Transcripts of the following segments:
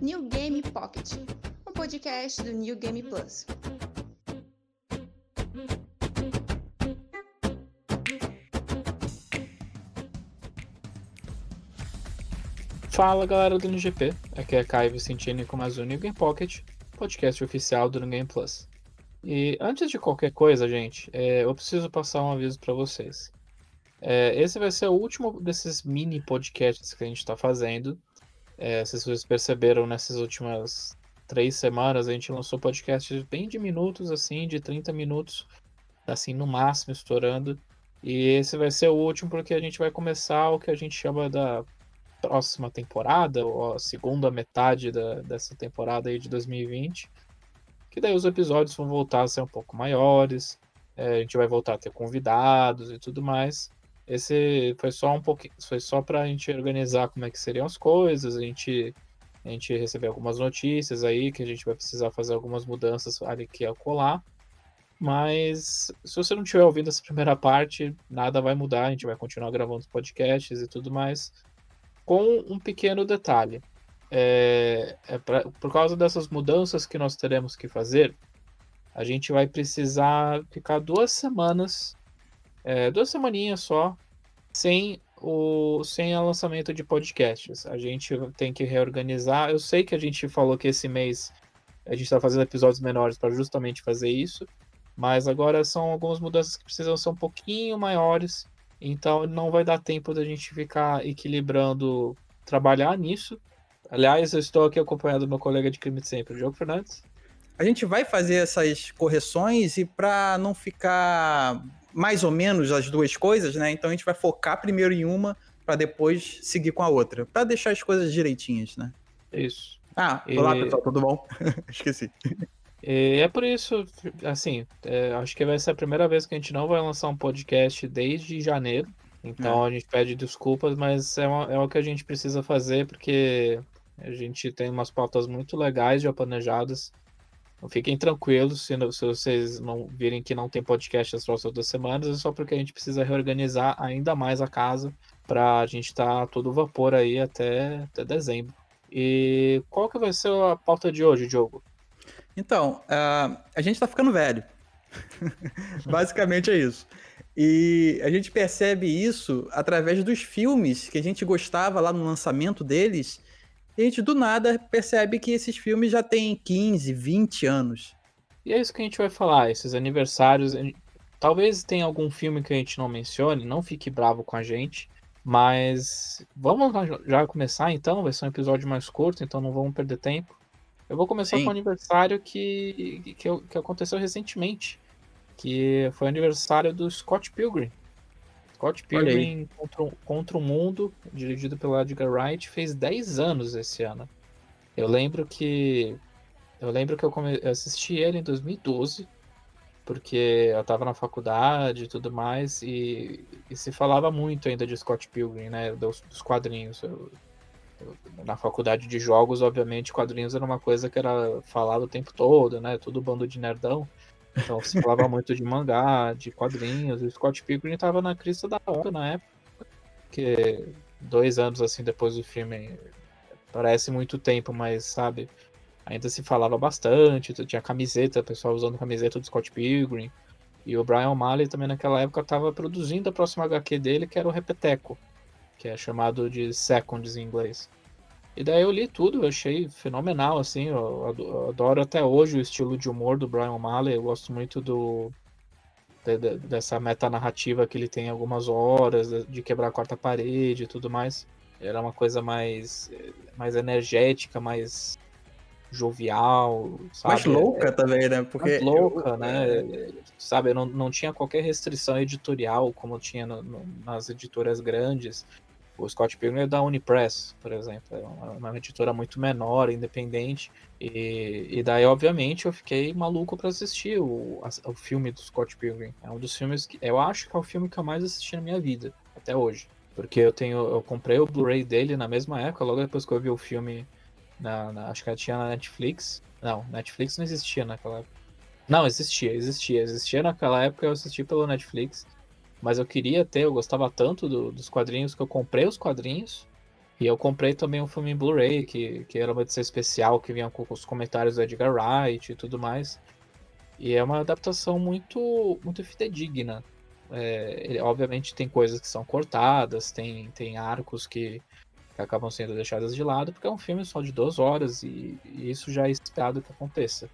New Game Pocket, um podcast do New Game Plus. Fala galera do NGP, aqui é Caio Vicentini com mais um New Game Pocket, podcast oficial do New Game Plus. E antes de qualquer coisa, gente, é, eu preciso passar um aviso para vocês. É, esse vai ser o último desses mini podcasts que a gente está fazendo. É, se vocês perceberam, nessas últimas três semanas a gente lançou podcasts bem de minutos, assim, de 30 minutos, assim, no máximo, estourando. E esse vai ser o último porque a gente vai começar o que a gente chama da próxima temporada, ou a segunda metade da, dessa temporada aí de 2020. Que daí os episódios vão voltar a ser um pouco maiores, é, a gente vai voltar a ter convidados e tudo mais. Esse foi só um pouquinho, foi só para a gente organizar como é que seriam as coisas, a gente a gente recebeu algumas notícias aí que a gente vai precisar fazer algumas mudanças ali que ia colar. Mas se você não tiver ouvindo essa primeira parte, nada vai mudar, a gente vai continuar gravando os podcasts e tudo mais com um pequeno detalhe. É, é pra, por causa dessas mudanças que nós teremos que fazer, a gente vai precisar ficar duas semanas, é, duas semaninhas só, sem o sem o lançamento de podcasts. A gente tem que reorganizar. Eu sei que a gente falou que esse mês a gente está fazendo episódios menores para justamente fazer isso, mas agora são algumas mudanças que precisam ser um pouquinho maiores então não vai dar tempo da gente ficar equilibrando trabalhar nisso. Aliás, eu estou aqui acompanhado do meu colega de crime de sempre, Diogo Fernandes. A gente vai fazer essas correções e para não ficar mais ou menos as duas coisas, né? Então a gente vai focar primeiro em uma para depois seguir com a outra, para deixar as coisas direitinhas, né? Isso. Ah, olá e... pessoal, tudo bom? Esqueci. E é por isso, assim, é, acho que vai ser a primeira vez que a gente não vai lançar um podcast desde janeiro. Então é. a gente pede desculpas, mas é, uma, é o que a gente precisa fazer, porque a gente tem umas pautas muito legais já planejadas. Então fiquem tranquilos se, se vocês não virem que não tem podcast as próximas duas semanas, é só porque a gente precisa reorganizar ainda mais a casa para a gente estar tá todo vapor aí até, até dezembro. E qual que vai ser a pauta de hoje, Diogo? Então, uh, a gente tá ficando velho. Basicamente é isso. E a gente percebe isso através dos filmes que a gente gostava lá no lançamento deles. E a gente do nada percebe que esses filmes já têm 15, 20 anos. E é isso que a gente vai falar, esses aniversários. Talvez tenha algum filme que a gente não mencione, não fique bravo com a gente. Mas vamos já começar então, vai ser um episódio mais curto, então não vamos perder tempo. Eu vou começar Sim. com o aniversário que, que, que aconteceu recentemente. Que foi o aniversário do Scott Pilgrim. Scott Pilgrim contra, contra o Mundo, dirigido pelo Edgar Wright, fez 10 anos esse ano. Eu lembro que. Eu lembro que eu, come, eu assisti ele em 2012, porque eu tava na faculdade e tudo mais, e, e se falava muito ainda de Scott Pilgrim, né? Dos, dos quadrinhos. Eu, na faculdade de jogos, obviamente, quadrinhos era uma coisa que era falada o tempo todo, né? Tudo bando de nerdão. Então se falava muito de mangá, de quadrinhos. O Scott Pilgrim estava na crista da onda na época. Que dois anos assim depois do filme parece muito tempo, mas sabe, ainda se falava bastante. Tinha camiseta, pessoal usando camiseta do Scott Pilgrim. E o Brian O'Malley também naquela época estava produzindo a próxima HQ dele, que era o Repeteco que é chamado de Seconds em inglês. E daí eu li tudo, eu achei fenomenal, assim, eu adoro até hoje o estilo de humor do Brian O'Malley, eu gosto muito do de, de, dessa metanarrativa que ele tem algumas horas, de quebrar a quarta parede e tudo mais. Era uma coisa mais, mais energética, mais jovial, sabe? Mais louca é, também, né? Porque mais louca, eu, né? É... Sabe, não, não tinha qualquer restrição editorial como tinha no, no, nas editoras grandes. O Scott Pilgrim é da Unipress, por exemplo, é uma, uma editora muito menor, independente. E, e daí, obviamente, eu fiquei maluco para assistir o, a, o filme do Scott Pilgrim. É um dos filmes que eu acho que é o filme que eu mais assisti na minha vida, até hoje. Porque eu tenho, eu comprei o Blu-ray dele na mesma época, logo depois que eu vi o filme, na, na, acho que tinha na Netflix. Não, Netflix não existia naquela época. Não, existia, existia. Existia naquela época, eu assisti pelo Netflix. Mas eu queria ter, eu gostava tanto do, dos quadrinhos que eu comprei os quadrinhos E eu comprei também um filme em Blu-ray, que, que era uma edição especial, que vinha com os comentários do Edgar Wright e tudo mais. E é uma adaptação muito, muito fidedigna. É, ele, obviamente tem coisas que são cortadas, tem, tem arcos que, que acabam sendo deixados de lado, porque é um filme só de duas horas e, e isso já é esperado que aconteça.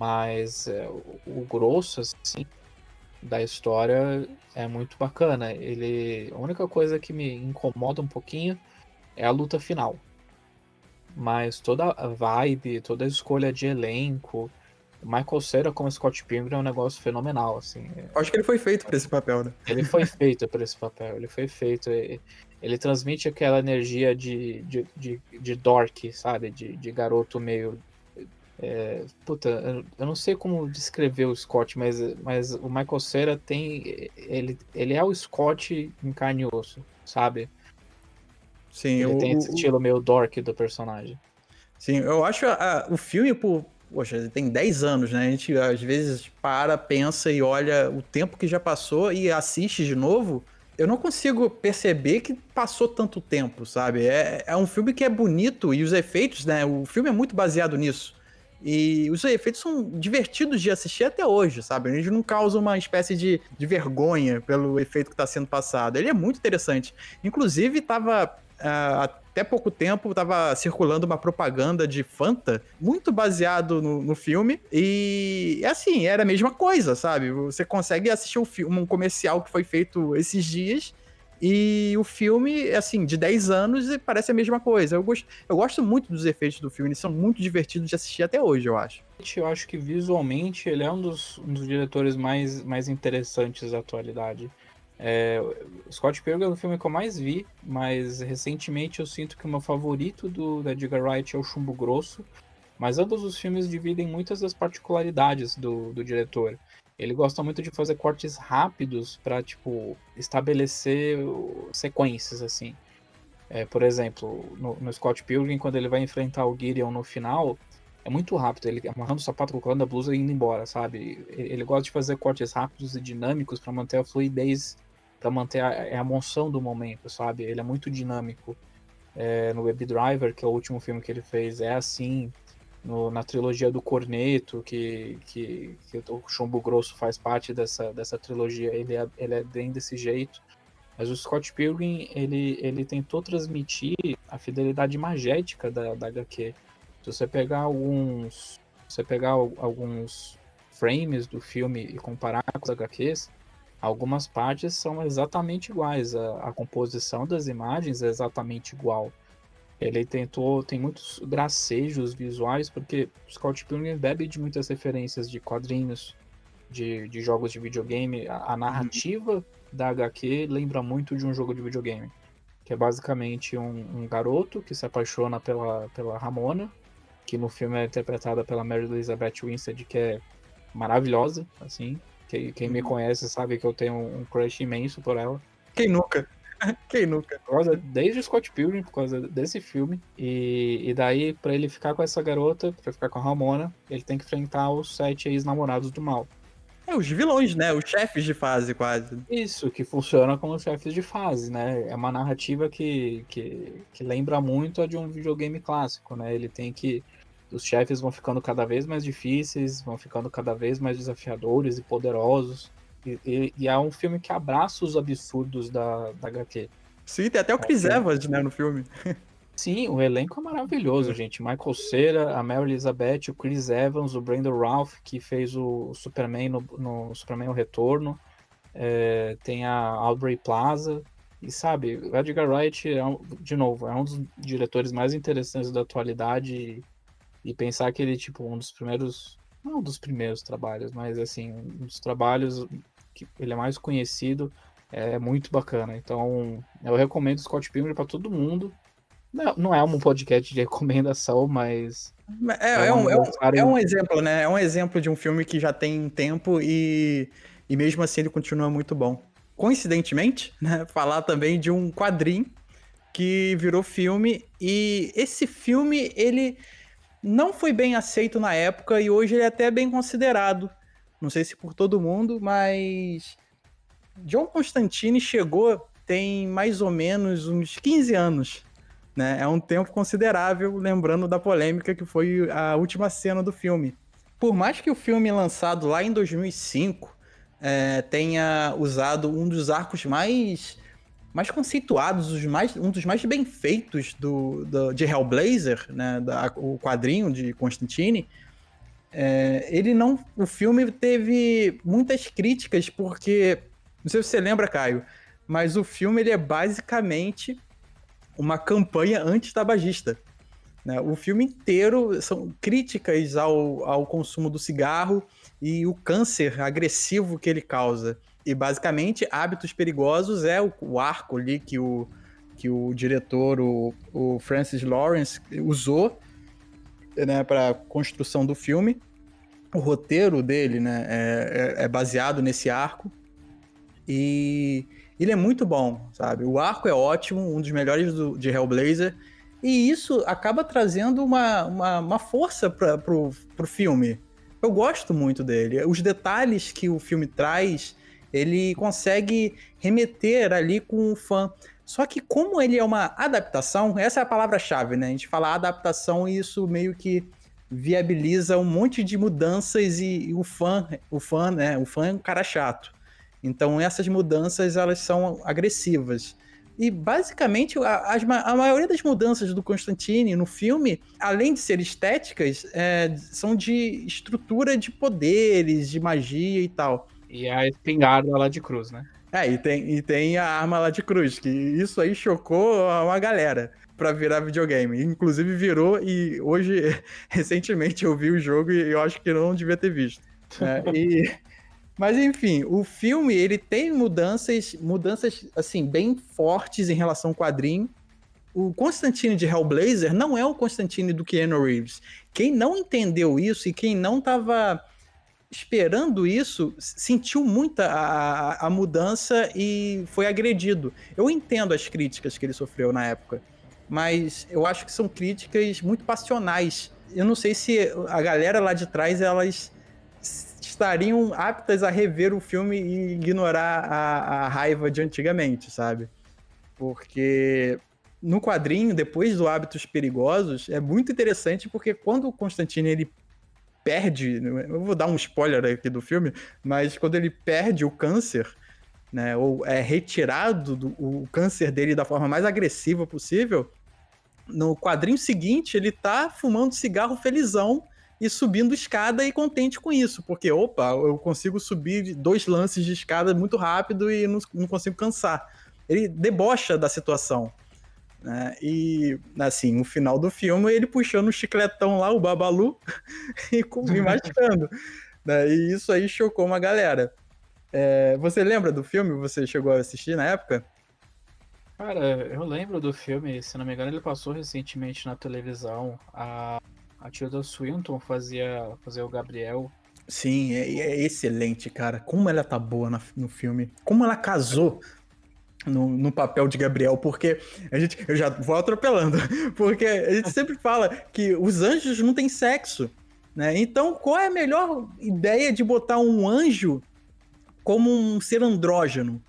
Mas é, o, o, grosso, assim, da história é muito bacana. Ele, a única coisa que me incomoda um pouquinho é a luta final. Mas toda a vibe, toda a escolha de elenco, Michael Cera como Scott Pilgrim é um negócio fenomenal, assim. Acho que ele foi feito para esse papel, né? Ele foi feito para esse papel, ele foi feito. Ele transmite aquela energia de, de, de, de dork, sabe? De, de garoto meio. É, puta, eu não sei como descrever o Scott, mas, mas o Michael Cera tem. Ele, ele é o Scott em carne e osso, sabe? Sim, ele tem esse estilo meio dork do personagem. Sim, eu acho a, o filme, por. Poxa, tem 10 anos, né? A gente às vezes para, pensa e olha o tempo que já passou e assiste de novo. Eu não consigo perceber que passou tanto tempo, sabe? É, é um filme que é bonito e os efeitos, né? O filme é muito baseado nisso. E os efeitos são divertidos de assistir até hoje, sabe? Eles não causam uma espécie de, de vergonha pelo efeito que está sendo passado. Ele é muito interessante. Inclusive, estava uh, até pouco tempo estava circulando uma propaganda de Fanta, muito baseado no, no, filme. E assim, era a mesma coisa, sabe? Você consegue assistir um, um comercial que foi feito esses dias. E o filme, assim, de 10 anos, parece a mesma coisa. Eu gosto, eu gosto muito dos efeitos do filme, eles são muito divertidos de assistir até hoje, eu acho. Eu acho que visualmente ele é um dos, um dos diretores mais, mais interessantes da atualidade. É, Scott Pilgrim é o filme que eu mais vi, mas recentemente eu sinto que o meu favorito do, do Edgar Wright é o Chumbo Grosso. Mas ambos os filmes dividem muitas das particularidades do, do diretor. Ele gosta muito de fazer cortes rápidos para tipo estabelecer sequências assim. É, por exemplo, no, no, Scott Pilgrim, quando ele vai enfrentar o Gideon no final, é muito rápido. Ele amarrando o sapato, colocando a blusa e indo embora, sabe? Ele, ele gosta de fazer cortes rápidos e dinâmicos para manter a fluidez para manter a, é a emoção do momento, sabe? Ele é muito dinâmico. É, no Web Driver, que é o último filme que ele fez, é assim. No, na trilogia do Corneto, que, que, que, o Chumbo Grosso faz parte dessa, dessa trilogia, ele é, ele é bem desse jeito. Mas o Scott Pilgrim, ele, ele tentou transmitir a fidelidade magética da, da HQ. Se você pegar alguns, você pegar alguns frames do filme e comparar com os HQs, Algumas partes são exatamente iguais, a, a composição das imagens é exatamente igual. Ele tentou, tem muitos gracejos visuais, porque Scott Pilgrim bebe de muitas referências de quadrinhos, de, de jogos de videogame. A, a narrativa uhum. da HQ lembra muito de um jogo de videogame, que é basicamente um, um, garoto que se apaixona pela, pela Ramona, que no filme é interpretada pela Mary Elizabeth Winstead, que é maravilhosa, assim. Quem, quem me uhum. conhece sabe que eu tenho um crush imenso por ela. Quem nunca? Quem nunca? Por causa, desde Scott Pilgrim, por causa desse filme. E, e daí, para ele ficar com essa garota, pra ficar com a Ramona, ele tem que enfrentar os sete ex-namorados do mal. É, os vilões, né? Os chefes de fase, quase. Isso, que funciona como chefes de fase, né? É uma narrativa que, que, que lembra muito a de um videogame clássico, né? Ele tem que os chefes vão ficando cada vez mais difíceis, vão ficando cada vez mais desafiadores e poderosos. E, e, e é um filme que abraça os absurdos da, da HQ. Sim, tem até o Chris é, Evans, né, no filme. Sim, o elenco é maravilhoso, é. gente. Michael Cera, a Mary Elizabeth, o Chris Evans, o Brandon Ralph, que fez o Superman no, no Superman O Retorno. É, tem a Aubrey Plaza. E sabe, o Edgar Wright, é um, de novo, é um dos diretores mais interessantes da atualidade e pensar que ele, tipo, um dos primeiros. Não um dos primeiros trabalhos, mas assim, um dos trabalhos que ele é mais conhecido é muito bacana. Então, eu recomendo Scott Pilgrim para todo mundo. Não, não é um podcast de recomendação, mas. É, é, um, é, um, é um exemplo, né? É um exemplo de um filme que já tem tempo e, e mesmo assim ele continua muito bom. Coincidentemente, né? Falar também de um quadrinho que virou filme e esse filme ele não foi bem aceito na época e hoje ele é até bem considerado. Não sei se por todo mundo, mas John Constantine chegou tem mais ou menos uns 15 anos né? É um tempo considerável, lembrando da polêmica que foi a última cena do filme. Por mais que o filme lançado lá em 2005 é, tenha usado um dos arcos mais mais conceituados, os mais, um dos mais bem feitos do, do de Hellblazer, né, da, o quadrinho de Constantine, é, ele não, o filme teve muitas críticas porque, não sei se você lembra, Caio, mas o filme ele é basicamente uma campanha anti-tabagista. Né? O filme inteiro são críticas ao, ao consumo do cigarro e o câncer agressivo que ele causa. E basicamente, Hábitos Perigosos é o, o arco ali que o, que o diretor, o, o Francis Lawrence, usou né, para a construção do filme. O roteiro dele né, é, é, é baseado nesse arco. E ele é muito bom, sabe? O arco é ótimo, um dos melhores do, de Hellblazer. E isso acaba trazendo uma, uma, uma força para pro filme. Eu gosto muito dele. Os detalhes que o filme traz ele consegue remeter ali com o fã. Só que como ele é uma adaptação, essa é a palavra-chave, né? A gente fala adaptação e isso meio que viabiliza um monte de mudanças e, e, o fã, o fã, né? O fã é um cara chato. Então essas mudanças elas são agressivas. E basicamente a, a, maioria das mudanças do Constantine no filme, além de ser estéticas, é, são de estrutura de poderes, de magia e tal. E a espingarda lá de cruz, né? É, e tem, e tem a arma lá de cruz, que isso aí chocou uma galera para virar videogame. Inclusive virou e hoje, recentemente, eu vi o jogo e eu acho que não devia ter visto. É, e, mas enfim, o filme ele tem mudanças, mudanças assim bem fortes em relação ao quadrinho. O Constantine de Hellblazer não é o Constantine do Keanu Reeves. Quem não entendeu isso e quem não estava esperando isso, sentiu muita a, a mudança e foi agredido. Eu entendo as críticas que ele sofreu na época, mas eu acho que são críticas muito passionais. Eu não sei se a galera lá de trás elas estariam aptas a rever o filme e ignorar a, a raiva de antigamente, sabe? Porque no quadrinho, depois do Hábitos Perigosos, é muito interessante porque quando o Constantino ele perde, eu vou dar um spoiler aqui do filme, mas quando ele perde o câncer, né, ou é retirado do, o câncer dele da forma mais agressiva possível, no quadrinho seguinte ele tá fumando cigarro felizão e subindo escada e contente com isso, porque opa, eu consigo subir dois lances de escada muito rápido e não, não consigo cansar. Ele debocha da situação. Né? E, assim, no final do filme, ele puxando o chicletão lá, o Babalu, e, e mastigando. né? E isso aí chocou uma galera. É, você lembra do filme? Você chegou a assistir na época? Cara, eu lembro do filme, se não me engano, ele passou recentemente na televisão. A, a Tilda Swinton fazia, fazia o Gabriel. Sim, é, é excelente, cara. Como ela tá boa no, no filme. Como ela casou no, no, papel de Gabriel, porque a gente. Eu já vou atropelando, porque a gente sempre fala que os anjos não têm sexo. Né? Então, qual é a melhor ideia de botar um anjo como um ser andrógeno?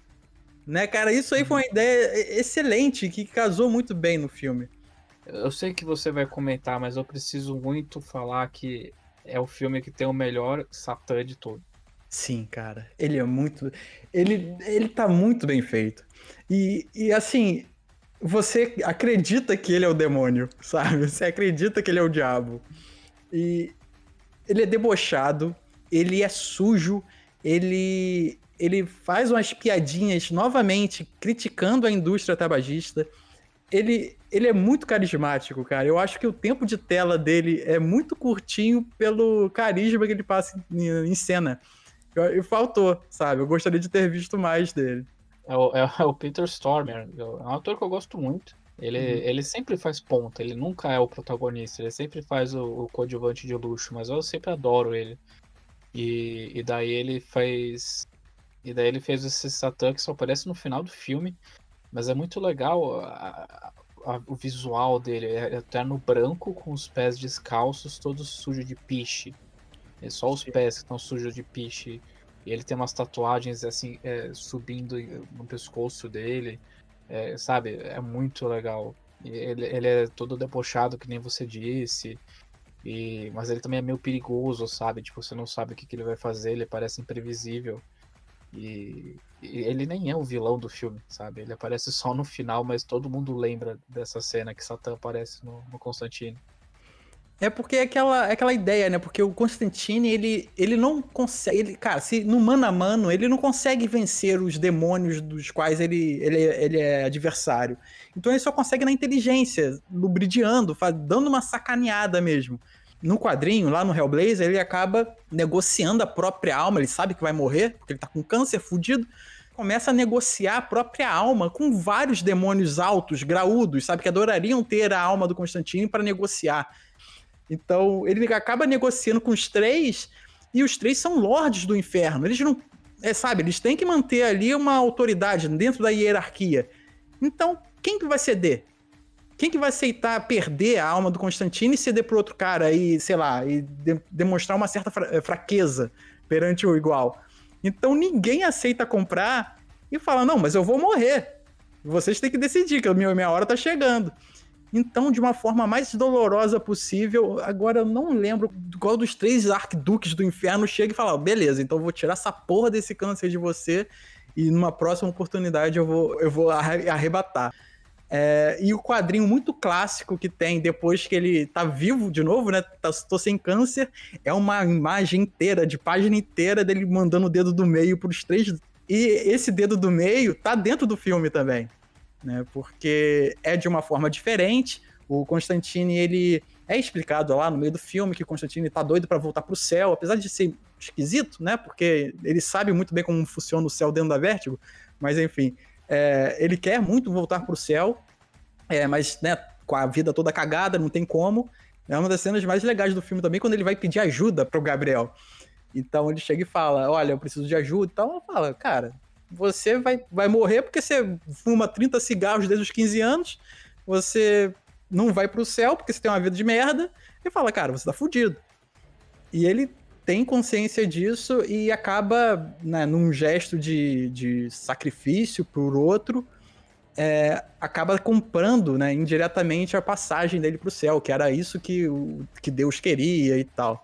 Né, cara, isso aí foi uma ideia excelente, que casou muito bem no filme. Eu sei que você vai comentar, mas eu preciso muito falar que é o filme que tem o melhor Satã de todo. Sim, cara. Ele é muito. Ele, ele tá muito bem feito. E, e assim, você acredita que ele é o demônio, sabe? Você acredita que ele é o diabo. E ele é debochado, ele é sujo, ele ele faz umas piadinhas novamente criticando a indústria tabagista. Ele, ele é muito carismático, cara. Eu acho que o tempo de tela dele é muito curtinho pelo carisma que ele passa em, em cena. E faltou, sabe? Eu gostaria de ter visto mais dele. É o, é o Peter Stormer. É um ator que eu gosto muito. Ele, uhum. ele sempre faz ponta, ele nunca é o protagonista, ele sempre faz o, o coadjuvante de luxo, mas eu sempre adoro ele. E, e daí ele faz. E daí ele fez esse Satã que só aparece no final do filme. Mas é muito legal a, a, o visual dele. É eterno branco, com os pés descalços, todos sujos de piche. É só os pés que estão sujos de piche. E ele tem umas tatuagens assim, é, subindo no pescoço dele. É, sabe? É muito legal. Ele, ele é todo debochado, que nem você disse. E, mas ele também é meio perigoso, sabe? Tipo, você não sabe o que, que ele vai fazer, ele parece imprevisível. E, e, ele nem é o vilão do filme, sabe? Ele aparece só no final, mas todo mundo lembra dessa cena que Satã aparece no, no Constantine. É porque é aquela, é aquela ideia, né? Porque o Constantine, ele, ele não consegue. Ele, cara, se no mano a mano, ele não consegue vencer os demônios dos quais ele, ele, ele é adversário. Então ele só consegue na inteligência, lubridiando, dando uma sacaneada mesmo. No quadrinho, lá no Hellblazer, ele acaba negociando a própria alma. Ele sabe que vai morrer, porque ele tá com câncer fudido. Começa a negociar a própria alma com vários demônios altos, graúdos, sabe? Que adorariam ter a alma do Constantine para negociar. Então, ele acaba negociando com os três, e os três são lords do inferno. Eles não. É, sabe, eles têm que manter ali uma autoridade dentro da hierarquia. Então, quem que vai ceder? Quem que vai aceitar perder a alma do Constantino e ceder pro outro cara e, sei lá, e de demonstrar uma certa fra fraqueza perante o igual? Então ninguém aceita comprar e fala: não, mas eu vou morrer. Vocês têm que decidir, que a minha, minha hora tá chegando. Então, de uma forma mais dolorosa possível, agora eu não lembro qual dos três arquiduques do inferno chega e fala: beleza, então eu vou tirar essa porra desse câncer de você e numa próxima oportunidade eu vou, eu vou arrebatar. É, e o quadrinho muito clássico que tem depois que ele tá vivo de novo, né? Tá, tô sem câncer, é uma imagem inteira, de página inteira dele mandando o dedo do meio pros três. E esse dedo do meio tá dentro do filme também né? Porque é de uma forma diferente. O Constantine, ele é explicado lá no meio do filme que o Constantine tá doido para voltar pro céu, apesar de ser esquisito, né? Porque ele sabe muito bem como funciona o céu dentro da Vértigo, mas enfim, é, ele quer muito voltar pro céu, é, mas né, com a vida toda cagada, não tem como. É uma das cenas mais legais do filme também, quando ele vai pedir ajuda pro Gabriel. Então ele chega e fala: Olha, eu preciso de ajuda e tal. Ela fala: Cara, você vai, vai morrer porque você fuma 30 cigarros desde os 15 anos, você não vai pro céu porque você tem uma vida de merda, e fala, cara, você tá fudido. E ele tem consciência disso e acaba, né, num gesto de, de sacrifício por outro, é, acaba comprando, né, indiretamente a passagem dele pro céu, que era isso que, que Deus queria e tal.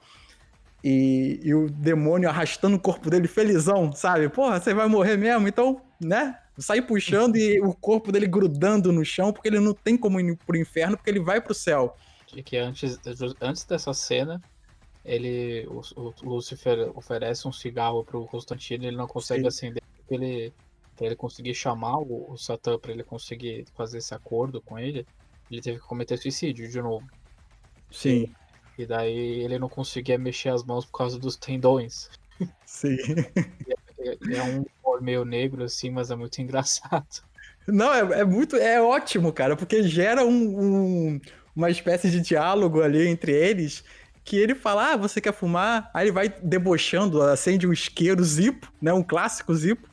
E, e, o demônio arrastando o corpo dele felizão, sabe? Porra, você vai morrer mesmo, então, né? Sai puxando e o corpo dele grudando no chão, porque ele não tem como ir pro inferno, porque ele vai pro céu. E que antes, antes dessa cena, ele, o, o Lúcifer oferece um cigarro pro Constantino e ele não consegue Sim. acender, porque ele, pra ele conseguir chamar o, o Satã, pra ele conseguir fazer esse acordo com ele, ele teve que cometer suicídio de novo. Sim. E daí ele não conseguia mexer as mãos por causa dos tendões. Sim. É, é um humor meio negro, assim, mas é muito engraçado. Não, é, é muito. É ótimo, cara, porque gera um, um, uma espécie de diálogo ali entre eles. Que ele fala, ah, você quer fumar? Aí ele vai debochando, acende um isqueiro zipo, né? Um clássico zipo.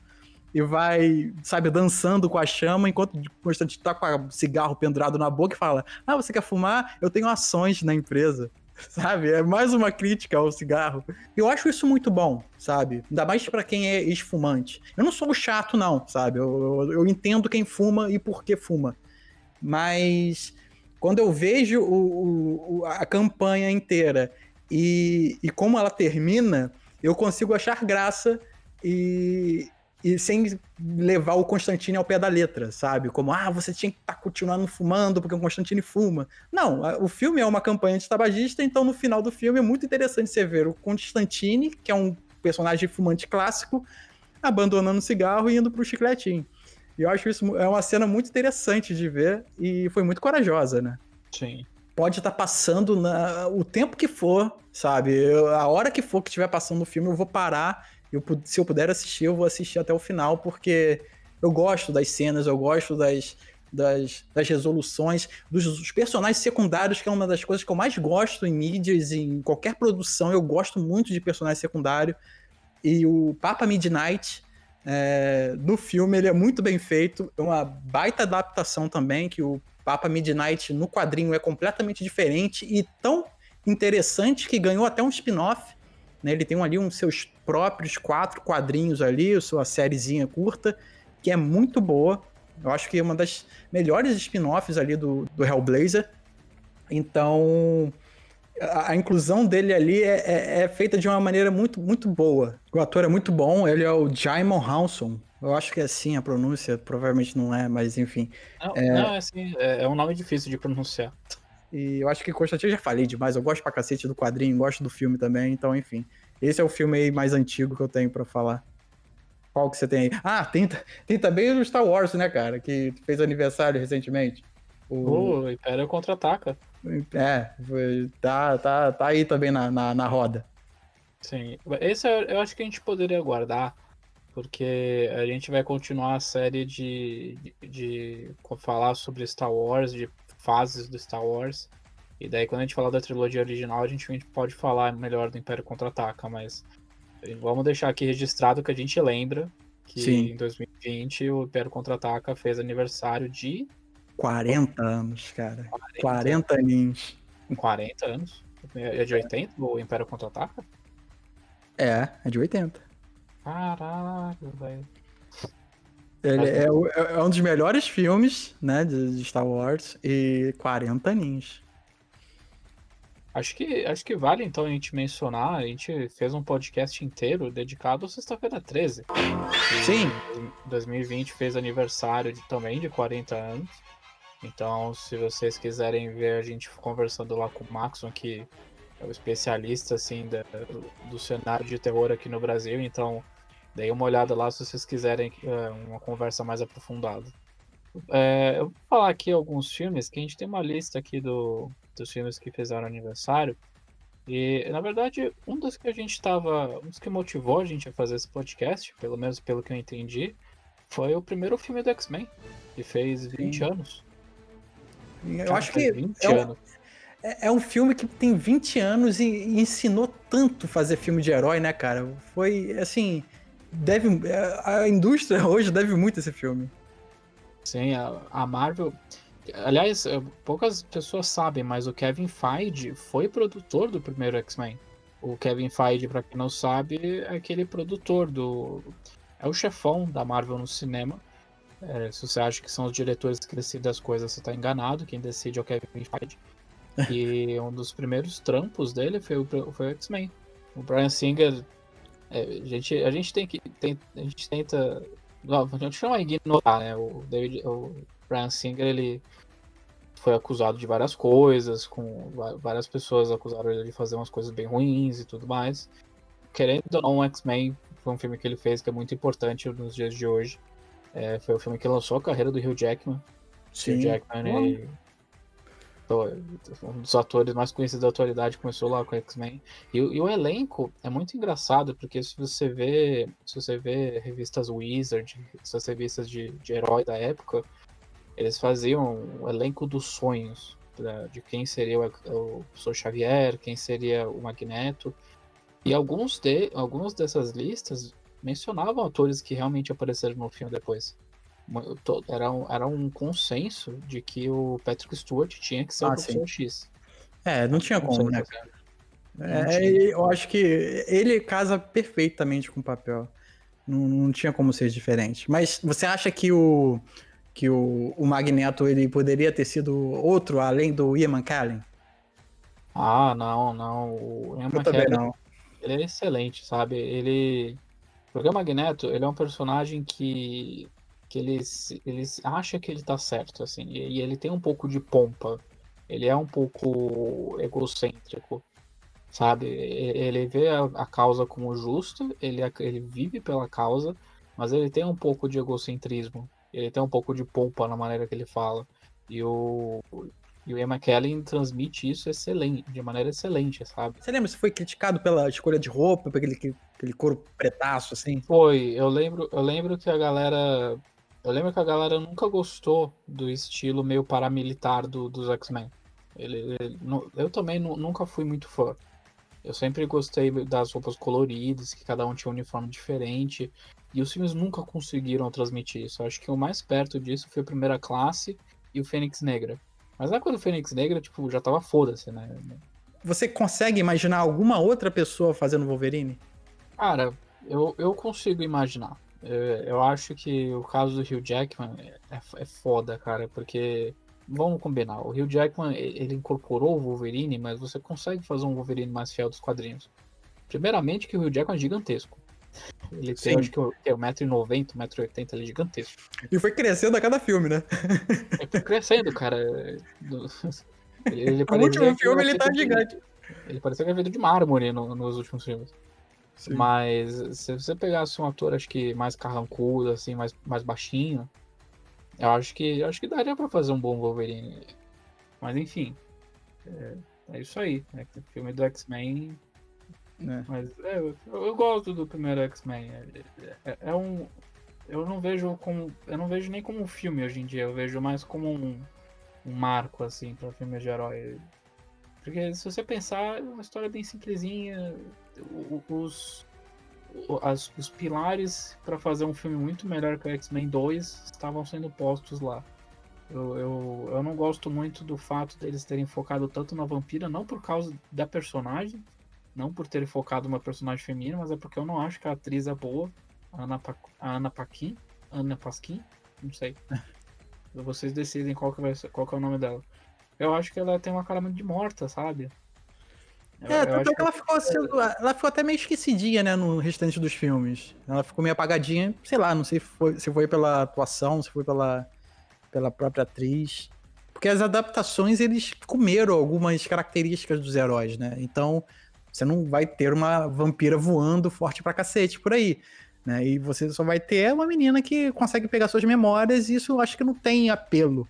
E vai, sabe, dançando com a chama, enquanto o Constantino tá com o cigarro pendurado na boca e fala: Ah, você quer fumar? Eu tenho ações na empresa. sabe? É mais uma crítica ao cigarro. Eu acho isso muito bom, sabe? Ainda mais para quem é esfumante. Eu não sou chato, não, sabe? Eu, eu, eu, entendo quem fuma e por que fuma. Mas quando eu vejo o, o, a campanha inteira e, e como ela termina, eu consigo achar graça e, e sem levar o Constantine ao pé da letra, sabe? Como, ah, você tinha que estar tá continuando fumando porque o Constantine fuma. Não, o filme é uma campanha de tabagista, então no final do filme é muito interessante você ver o Constantine, que é um personagem fumante clássico, abandonando o cigarro e indo pro chicletinho. E eu acho isso é uma cena muito interessante de ver e foi muito corajosa, né? Sim. Pode estar tá passando na, o tempo que for, sabe? Eu, a hora que for que estiver passando o filme, eu vou parar eu, se eu puder assistir, eu vou assistir até o final, porque eu gosto das cenas, eu gosto das, das, das resoluções, dos, dos, personagens secundários, que é uma das coisas que eu mais gosto em mídias, em qualquer produção, eu gosto muito de personagem secundário. E o Papa Midnight, é, no filme, ele é muito bem feito, é uma baita adaptação também, que o Papa Midnight no quadrinho é completamente diferente e tão interessante que ganhou até um spin-off né? Ele tem ali uns seus próprios quatro quadrinhos ali, sua sériezinha curta, que é muito boa. Eu acho que é uma das melhores spin-offs ali do, do Hellblazer. Então, a, a inclusão dele ali é, é, é, feita de uma maneira muito, muito boa. O ator é muito bom, ele é o Jaimon Hanson. Eu acho que é assim a pronúncia, provavelmente não é, mas enfim. Não, é, não, é assim, é, é um nome difícil de pronunciar. E eu acho que Constantino já falei demais, eu gosto pra cacete do quadrinho, gosto do filme também, então enfim. Esse é o filme aí mais antigo que eu tenho para falar. Qual que você tem aí? Ah, tem, tem também o Star Wars, né, cara? Que fez aniversário recentemente. O oh, Império Contra-Ataca. É, tá, tá, tá aí também na, na, na roda. Sim, esse eu acho que a gente poderia guardar, porque a gente vai continuar a série de, de, de falar sobre Star Wars, de fases do Star Wars. E daí quando a gente falar da trilogia original, a gente pode falar melhor do Império Contra-Ataca, mas Vamos deixar aqui registrado que a gente lembra que Sim. em 2020 o Império Contra-Ataca fez aniversário de 40 anos, cara. 40, 40 aninhos. 40 anos? É de 80 o Império Contra-Ataca? É, é de 80. Caralho, velho. Ele é, é, é, um dos melhores filmes, né, de Star Wars e 40 aninhos. Acho que, acho que vale então a gente mencionar, a gente fez um podcast inteiro dedicado à sexta-feira 13. Sim. 2020 fez aniversário de, também de 40 anos. Então, se vocês quiserem ver a gente conversando lá com o Maxon, que é o especialista assim da, do cenário de terror aqui no Brasil, então dei uma olhada lá se vocês quiserem é, uma conversa mais aprofundada. É, eu vou falar aqui alguns filmes que a gente tem uma lista aqui do, dos filmes que fizeram aniversário. E, na verdade, um dos que a gente estava. Um dos que motivou a gente a fazer esse podcast, pelo menos pelo que eu entendi, foi o primeiro filme do X-Men, que fez 20 Sim. anos. Eu Cara, acho que. 20 é um, é, é um filme que tem 20 anos e, e ensinou tanto fazer filme de herói, né, cara? Foi assim. Deve, a indústria hoje deve muito esse filme. Sim, a, a Marvel. Aliás, é, poucas pessoas sabem, mas o Kevin Feige foi produtor do primeiro X-Men. O Kevin Feige, para quem não sabe, é aquele produtor do. É o chefão da Marvel no cinema. É, se você acha que são os diretores que decidem as coisas, você tá enganado. Quem decide é o Kevin Feige. E um dos primeiros trampos dele foi o, foi o X-Men. O Brian Singer. É, a, gente, a gente tem que. Tem, a gente tenta. Não, a gente não vai ignorar, né? O, David, o Brian Singer, ele foi acusado de várias coisas, com várias pessoas acusaram ele de fazer umas coisas bem ruins e tudo mais. Querendo ou não, X-Men foi um filme que ele fez que é muito importante nos dias de hoje. É, foi o filme que lançou a carreira do Hugh Jackman. Sim. Hugh Jackman ele, um dos atores mais conhecidos da atualidade começou lá com X-Men. E, e, o elenco é muito engraçado, porque se você vê, se você vê revistas Wizard, essas revistas de, de herói da época, eles faziam o elenco dos sonhos pra, de quem seria o, o professor Xavier, quem seria o Magneto. E alguns de, algumas dessas listas mencionavam atores que realmente apareceram no filme depois. Era um, era um consenso de que o Patrick Stewart tinha que ser ah, o professor sim. X. É, não tinha como, né, cara? É, eu acho que ele casa perfeitamente com o papel. Não, não tinha como ser diferente. Mas você acha que o, que o, o Magneto ele poderia ter sido outro além do Ian McKellen? Ah, não, não. O Ian Eu também não. Ele é excelente, sabe? Ele. Porque o Magneto, ele é um personagem que. Que ele, ele acha que ele tá certo, assim. E ele tem um pouco de pompa. Ele é um pouco egocêntrico, sabe? Ele vê a, a causa como justa, ele, ele vive pela causa, mas ele tem um pouco de egocentrismo. Ele tem um pouco de pompa na maneira que ele fala. E o, e o Ian McKellen transmite isso excelente, de maneira excelente, sabe? Você lembra se foi criticado pela escolha de roupa, por aquele, aquele couro pretaço, assim? Foi, eu lembro, eu lembro que a galera. Eu lembro que a galera nunca gostou do estilo meio paramilitar do, dos X-Men. Ele, ele, eu também nunca fui muito fã. Eu sempre gostei das roupas coloridas, que cada um tinha um uniforme diferente. E os filmes nunca conseguiram transmitir isso. Eu acho que o mais perto disso foi a Primeira Classe e o Fênix Negra. Mas na época do Fênix Negra, tipo, já tava foda-se, né? Você consegue imaginar alguma outra pessoa fazendo Wolverine? Cara, eu, eu consigo imaginar. Eu, eu acho que o caso do Hugh Jackman é, é foda, cara, porque vamos combinar, o Hugh Jackman ele incorporou o Wolverine, mas você consegue fazer um Wolverine mais fiel dos quadrinhos. Primeiramente que o Hugh Jackman é gigantesco. Ele tem, acho que, é 1,90m, 1,80m, ele é gigantesco. E foi crescendo a cada filme, né? Ele foi crescendo, cara. Ele, ele No último filme ele tá gigante. Ele parecia que feito de mármore no- nos últimos filmes. Sim. Mas se você pegasse um ator, acho que mais carrancudo, assim, mais, mais baixinho, eu acho que eu acho que daria pra fazer um bom Wolverine. Mas enfim. É, é isso aí. É que o filme do X-Men. É. Mas é, eu, eu gosto do primeiro X-Men. É, é- é um. Eu não vejo como. Eu não vejo nem como um filme hoje em dia, eu vejo mais como um, um marco, assim, pra filme de herói. Porque se você pensar, é uma história bem simplesinha. Os, as- os pilares pra fazer um filme muito melhor que o X-Men 2 estavam sendo postos lá. Eu, eu, eu não gosto muito do fato deles terem focado tanto na vampira, não por causa da personagem, não por terem focado uma personagem feminina, mas é porque eu não acho que a atriz é boa, a Ana, Pa- a Ana Paquin, Ana Pasquim, não sei. Vocês decidem qual que, vai qual que é o nome dela. Eu acho que ela tem uma cara muito de morta, sabe? É, eu tanto é que ela ficou, sendo- ela ficou até meio esquecidinha, né, no restante dos filmes. Ela ficou meio apagadinha, sei lá, não sei se foi, se foi pela atuação, se foi pela, pela própria atriz. Porque as adaptações, eles comeram algumas características dos heróis, né? Então, você não vai ter uma vampira voando forte pra cacete por aí. Né? E você só vai ter uma menina que consegue pegar suas memórias, e isso eu acho que não tem apelo.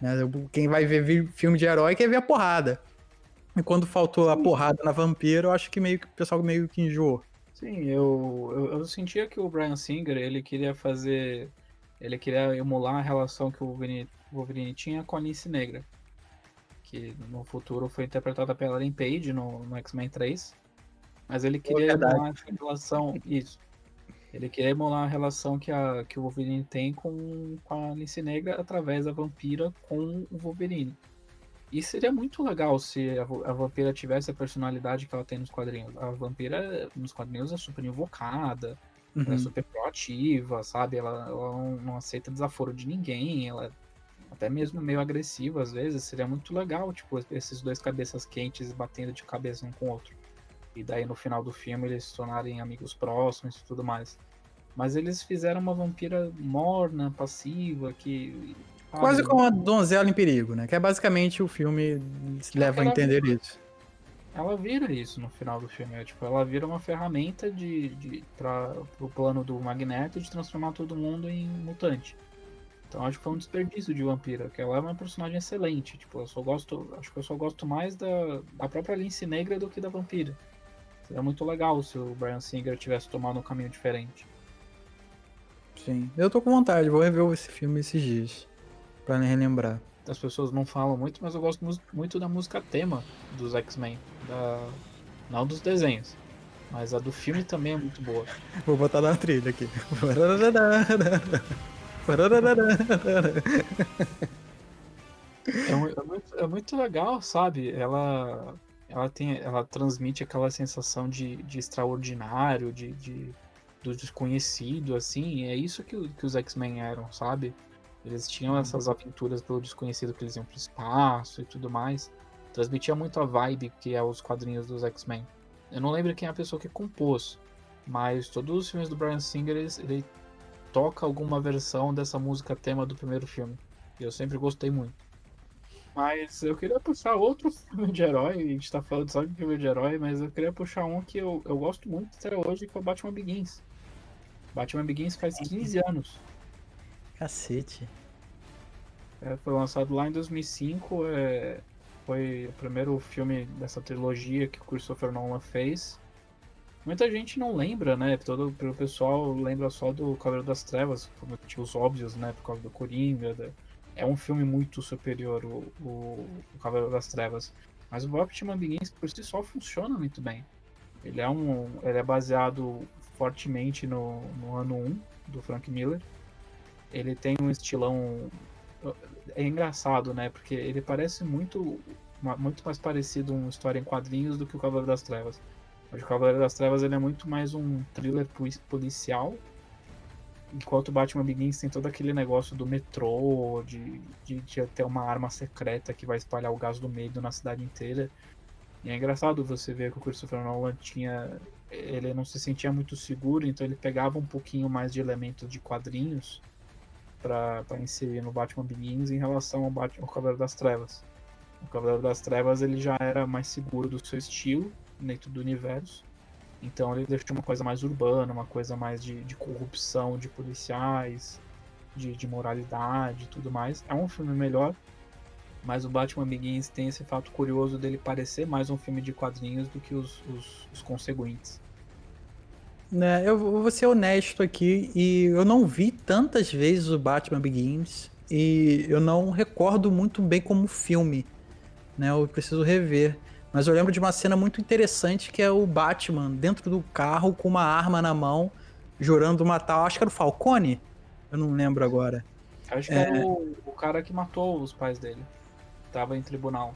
Né? Quem vai ver filme de herói quer ver a porrada. E quando faltou a porrada na vampira, eu acho que meio que o pessoal meio que enjoou. Sim, eu, eu, eu sentia que o Brian Singer, ele queria fazer. Ele queria emular a relação que o Wolverine, Wolverine tinha com a Lince Negra. Que no futuro foi interpretada pela Ellen Page no, no X-Men 3. Mas ele queria verdade. emular a relação. Isso. Ele queria emular a relação que, a, que o Wolverine tem com, com a Lince Negra através da vampira com o Wolverine. E seria muito legal se a, a vampira tivesse a personalidade que ela tem nos quadrinhos. A vampira nos quadrinhos é super invocada, é Uhum. super proativa, sabe? Ela, ela não, não aceita desaforo de ninguém, ela é até mesmo meio agressiva às vezes. Seria muito legal, tipo, esses dois cabeças quentes batendo de cabeça um com o outro. E daí no final do filme eles se tornarem amigos próximos e tudo mais. Mas eles fizeram uma vampira morna, passiva, que. Quase como a Donzela em Perigo, né? Que é basicamente o filme se leva a entender isso. ela vira isso no final do filme. é, tipo, ela vira uma ferramenta de, de para o plano do Magneto de transformar todo mundo em mutante. Então acho que foi um desperdício de Vampira, que ela é uma personagem excelente. Tipo, eu só gosto, acho que eu só gosto mais da, da própria Lince Negra do que da Vampira. Seria muito legal se o Brian Singer tivesse tomado um caminho diferente. Sim. Eu tô com vontade, vou rever esse filme esses dias. Pra me relembrar. As pessoas não falam muito, mas eu gosto muito da música tema dos X-Men. Da... Não dos desenhos. Mas a do filme também é muito boa. Vou botar na trilha aqui. É, é muito, é muito legal, sabe? Ela, ela tem, ela transmite aquela sensação de, de extraordinário, de, de do desconhecido, assim. É isso que, que os X-Men eram, sabe? Eles tinham essas aventuras pelo desconhecido que eles iam pro espaço e tudo mais. Transmitia muito a vibe que é os quadrinhos dos X-Men. Eu não lembro quem é a pessoa que compôs, mas todos os filmes do Brian Singer ele, ele toca alguma versão dessa música tema do primeiro filme. E eu sempre gostei muito. Mas eu queria puxar outro filme de herói, a gente tá falando só de filme de herói, mas eu queria puxar um que eu, eu gosto muito até hoje, que é o Batman Begins. Batman Begins faz 15 anos. Cacete. É, foi lançado lá em 2005, é, foi o primeiro filme dessa trilogia que o Christopher Nolan fez. Muita gente não lembra, né? Todo o pessoal lembra só do Cavaleiro das Trevas, por motivos óbvios, né? Por causa do Coringa. da- É um filme muito superior, o, o, o Cavaleiro das Trevas. Mas o Batman Begins por si só funciona muito bem. Ele é, um, ele é baseado fortemente no, no ano 1 do Frank Miller. Ele tem um estilão é engraçado, né? Porque ele parece muito, muito mais parecido uma história em quadrinhos do que o Cavaleiro das Trevas. Mas o Cavaleiro das Trevas ele é muito mais um thriller poli- policial Enquanto o Batman Begins tem todo aquele negócio do metrô, de, de, de ter uma arma secreta que vai espalhar o gás do medo na cidade inteira. E é engraçado você ver que o Christopher Nolan tinha. Ele não se sentia muito seguro, então ele pegava um pouquinho mais de elementos de quadrinhos para inserir no Batman Begins em relação ao Batman Cavaleiro das Trevas. O Cavaleiro das Trevas ele já era mais seguro do seu estilo dentro do universo. Então ele deixou uma coisa mais urbana, uma coisa mais de, de corrupção de policiais, de, de moralidade e tudo mais. É um filme melhor, mas o Batman Begins tem esse fato curioso dele parecer mais um filme de quadrinhos do que os, os, os conseguintes. Né, eu vou ser honesto aqui e eu não vi tantas vezes o Batman Begins e eu não recordo muito bem como filme, né? Eu preciso rever. Mas eu lembro de uma cena muito interessante que é o Batman dentro do carro com uma arma na mão, jurando matar. Acho que era o Falcone? Eu não lembro agora. Acho que é... era o, o, cara que matou os pais dele. Tava em tribunal.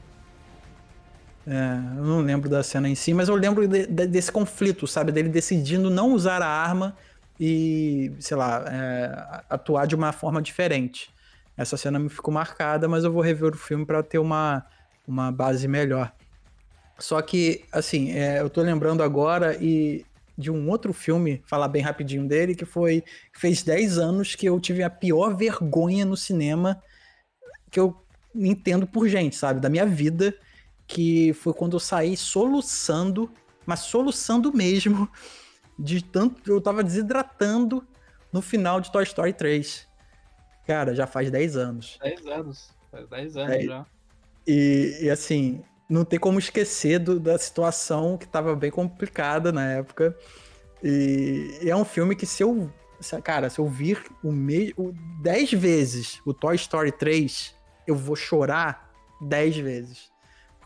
É, eu não lembro da cena em si, mas eu lembro de, de, desse conflito, sabe? Dele decidindo não usar a arma e, sei lá, é, atuar de uma forma diferente. Essa cena me ficou marcada, mas eu vou rever o filme para ter uma, uma base melhor. Só que, assim, é, eu tô lembrando agora e de um outro filme, falar bem rapidinho dele, que foi. fez 10 anos que eu tive a pior vergonha no cinema que eu entendo por gente, sabe? Da minha vida. Que foi quando eu saí soluçando, mas soluçando mesmo, de tanto que eu tava desidratando no final de Toy Story 3. Cara, já faz 10 anos. 10 anos. Faz 10 anos é, já. E, e assim, não tem como esquecer do, da situação que estava bem complicada na época. E, e, é um filme que se eu. Cara, se eu vir o mesmo. 10 vezes o Toy Story 3, eu vou chorar 10 vezes.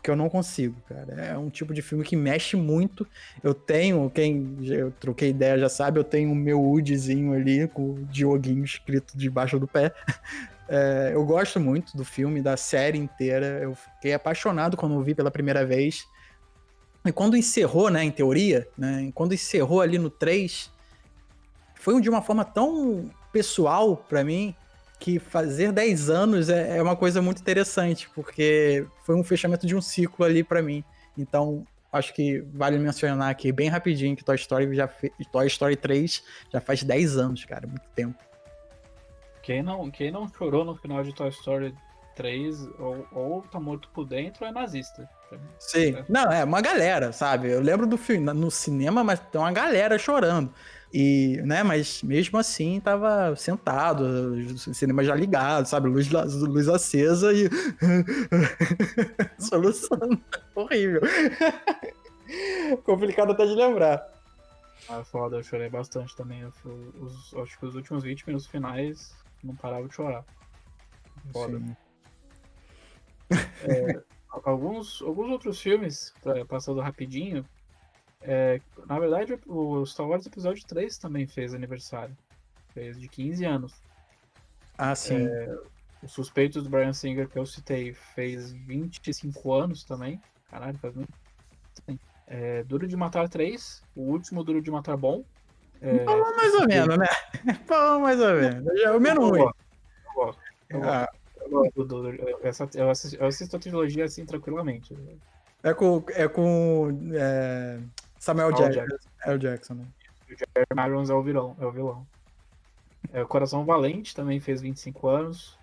Porque eu não consigo, cara. É um tipo de filme que mexe muito. Eu tenho, quem eu troquei ideia já sabe, eu tenho o meu Woodzinho ali com o Dioguinho escrito debaixo do pé. É, eu gosto muito do filme, da série inteira. Eu fiquei apaixonado quando eu vi pela primeira vez. E quando encerrou, né, em teoria, né, quando encerrou ali no 3, foi de uma forma tão pessoal para mim que fazer 10 anos é, é, uma coisa muito interessante, porque foi um fechamento de um ciclo ali para mim. Então, acho que vale mencionar aqui bem rapidinho que Toy Story já Toy Story 3 já faz 10 anos, cara, muito tempo. Quem não, quem não chorou no final de Toy Story 3 ou, ou tá morto por dentro é nazista. Sim. É. Não, é uma galera, sabe? Eu lembro do filme no cinema, mas tem uma galera chorando. E, né, mas mesmo assim tava sentado, o cinema já ligado, sabe? Luz, luz acesa e. Solução. Horrível. Complicado até de lembrar. Ah, foda, eu chorei bastante também. Os, acho que os últimos 20 minutos finais não parava de chorar. Foda. É, alguns, alguns outros filmes, passando rapidinho, é, na verdade o Star Wars Episódio 3 também fez aniversário. Fez de 15 anos. Ah, sim. É, os Suspeitos do Brian Singer que eu citei fez 25 anos também. Caralho, faz muito. É, Duro de Matar 3, o último Duro de Matar bom, é, Bom, mais ou menos, né? Bom, mais ou menos. O menos ruim. Eu gosto. Eu gosto. Ah. Eu, assisto, eu assisto a trilogia assim tranquilamente. É com, é com é, Samuel Jackson. Jackson. É o Jackson, né? O Jeremy Irons é o vilão. É o vilão. É, o Coração Valente também fez 25 anos.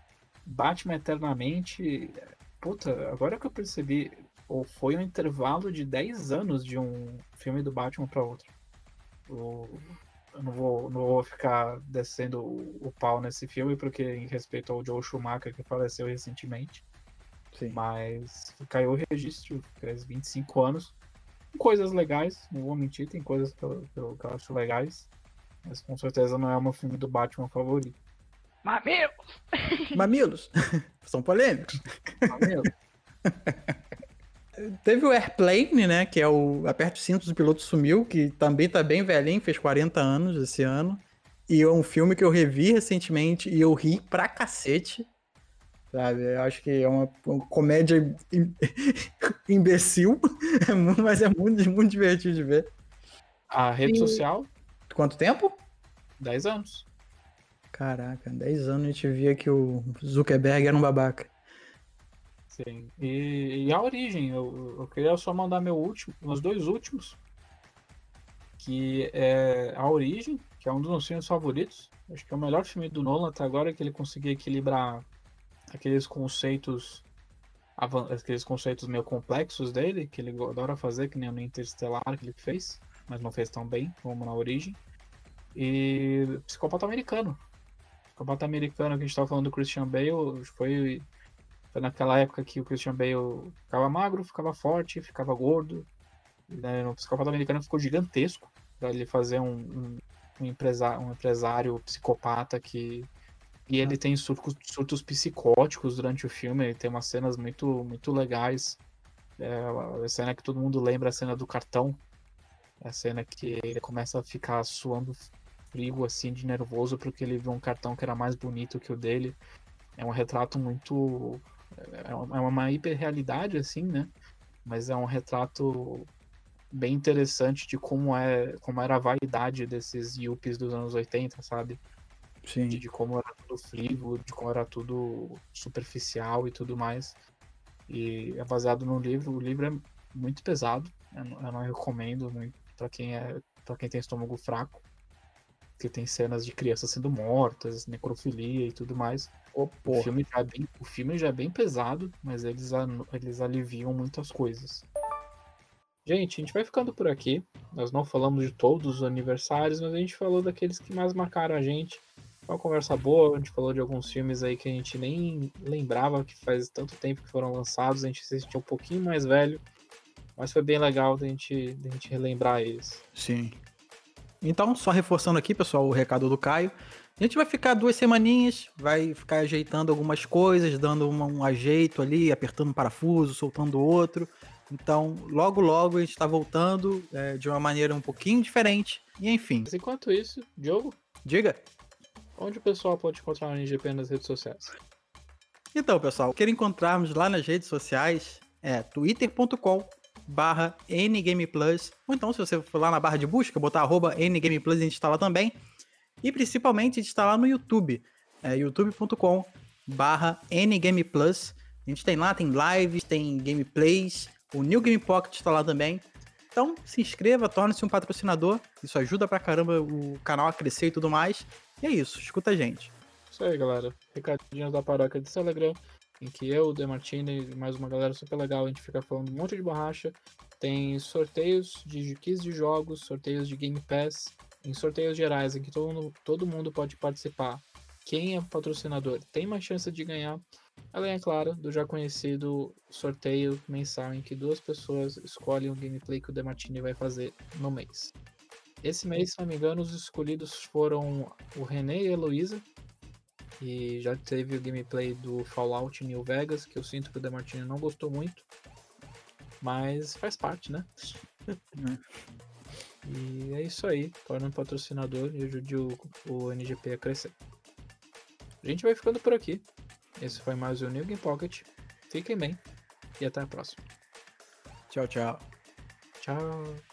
Batman Eternamente. Puta, agora que eu percebi, ou foi um intervalo de 10 anos de um filme do Batman para outro. O, eu não vou, não vou ficar descendo o, pau nesse filme, porque em respeito ao Joe Schumacher, que faleceu recentemente. Sim. Mas caiu o registro, faz 25 anos. Coisas legais, não vou mentir, tem coisas que eu, que eu acho legais. Mas com certeza não é o meu filme do Batman favorito. Mamilos! Mamilos! São polêmicos. Mamilos. Teve o Airplane, né? Que é o Aperto Cintos, o piloto sumiu, que também tá bem velhinho, fez 40 anos esse ano. E é um filme que eu revi recentemente e eu ri pra cacete. Sabe? Eu acho que é uma, uma comédia imbecil, mas é muito, muito divertido de ver. A rede e... social? Quanto tempo? 10 anos. Caraca, 10 anos a gente via que o Zuckerberg era um babaca. Sim. E, e a origem, eu, eu queria só mandar meu último, meus dois últimos. Que é A Origem, que é um dos meus filmes favoritos. Acho que é o melhor filme do Nolan até agora, que ele conseguiu equilibrar aqueles conceitos aqueles conceitos meio complexos dele, que ele adora fazer, que nem no Interstellar que ele fez, mas não fez tão bem como na origem. E Psicopata Americano. Psicopata Americano que a gente estava falando do Christian Bale foi, foi naquela época que o Christian Bale ficava magro, ficava forte, ficava gordo. Né? No Psicopata Americano ficou gigantesco para ele fazer um, um, um, empresário, um empresário psicopata que e ele tem surtos, surtos psicóticos durante o filme, ele tem umas cenas muito, muito legais. É, a cena que todo mundo lembra, a cena do cartão. É a cena que ele começa a ficar suando frio, assim, de nervoso, porque ele viu um cartão que era mais bonito que o dele. É um retrato muito. É uma é hiperrealidade, assim, né? Mas é um retrato bem interessante de como, é, como era a vaidade desses yuppies dos anos 80, sabe? Sim. De, de, como era tudo frívolo, de como era tudo superficial e tudo mais. E é baseado no livro. O livro é muito pesado. Eu não, eu não recomendo para quem é para quem tem estômago fraco. Que tem cenas de crianças sendo mortas, necrofilia e tudo mais. Oh, o, filme já é bem, o filme já é bem pesado, mas eles, eles aliviam muitas coisas. Gente, a gente vai ficando por aqui. Nós não falamos de todos os aniversários, mas a gente falou daqueles que mais marcaram a gente. Foi uma conversa boa, a gente falou de alguns filmes aí que a gente nem lembrava que faz tanto tempo que foram lançados, a gente se sentiu um pouquinho mais velho, mas foi bem legal da gente, da gente relembrar eles. Sim. Então, só reforçando aqui, pessoal, o recado do Caio. A gente vai ficar duas semaninhas, vai ficar ajeitando algumas coisas, dando um ajeito ali, apertando um parafuso, soltando outro. Então, logo, logo a gente está voltando é, de uma maneira um pouquinho diferente. E enfim. Mas enquanto isso, Diogo? Diga. Onde o pessoal pode encontrar o NGP nas redes sociais? Então, pessoal, quer encontrarmos lá nas redes sociais é twitter.com barra ngameplus ou então se você for lá na barra de busca, botar arroba ngameplus, a gente está lá também. E principalmente a gente está lá no YouTube, é youtube.com barra ngameplus. A gente tem lá, tem lives, tem gameplays, o New Game Pocket está lá também. Então se inscreva, torne-se um patrocinador, isso ajuda pra caramba o canal a crescer e tudo mais. E é isso, escuta a gente. Isso aí, galera. Recadinhos da paróquia de Telegram, em que eu, o Demartini e mais uma galera super legal, a gente fica falando um monte de borracha. Tem sorteios de kits de jogos, sorteios de Game Pass, em sorteios gerais, em que todo mundo, todo mundo pode participar. Quem é patrocinador tem mais chance de ganhar. Além, é claro, do já conhecido sorteio mensal em que duas pessoas escolhem o gameplay que o Demartini vai fazer no mês. Esse mês, se não me engano, os escolhidos foram o René e a Heloísa. E já teve o gameplay do Fallout New Vegas, que eu sinto que o Demartini não gostou muito. Mas faz parte, né? e é isso aí. Torna um patrocinador e ajude o, o NGP a crescer. A gente vai ficando por aqui. Esse foi mais o New Game Pocket. Fiquem bem e até a próxima. Tchau, tchau. Tchau.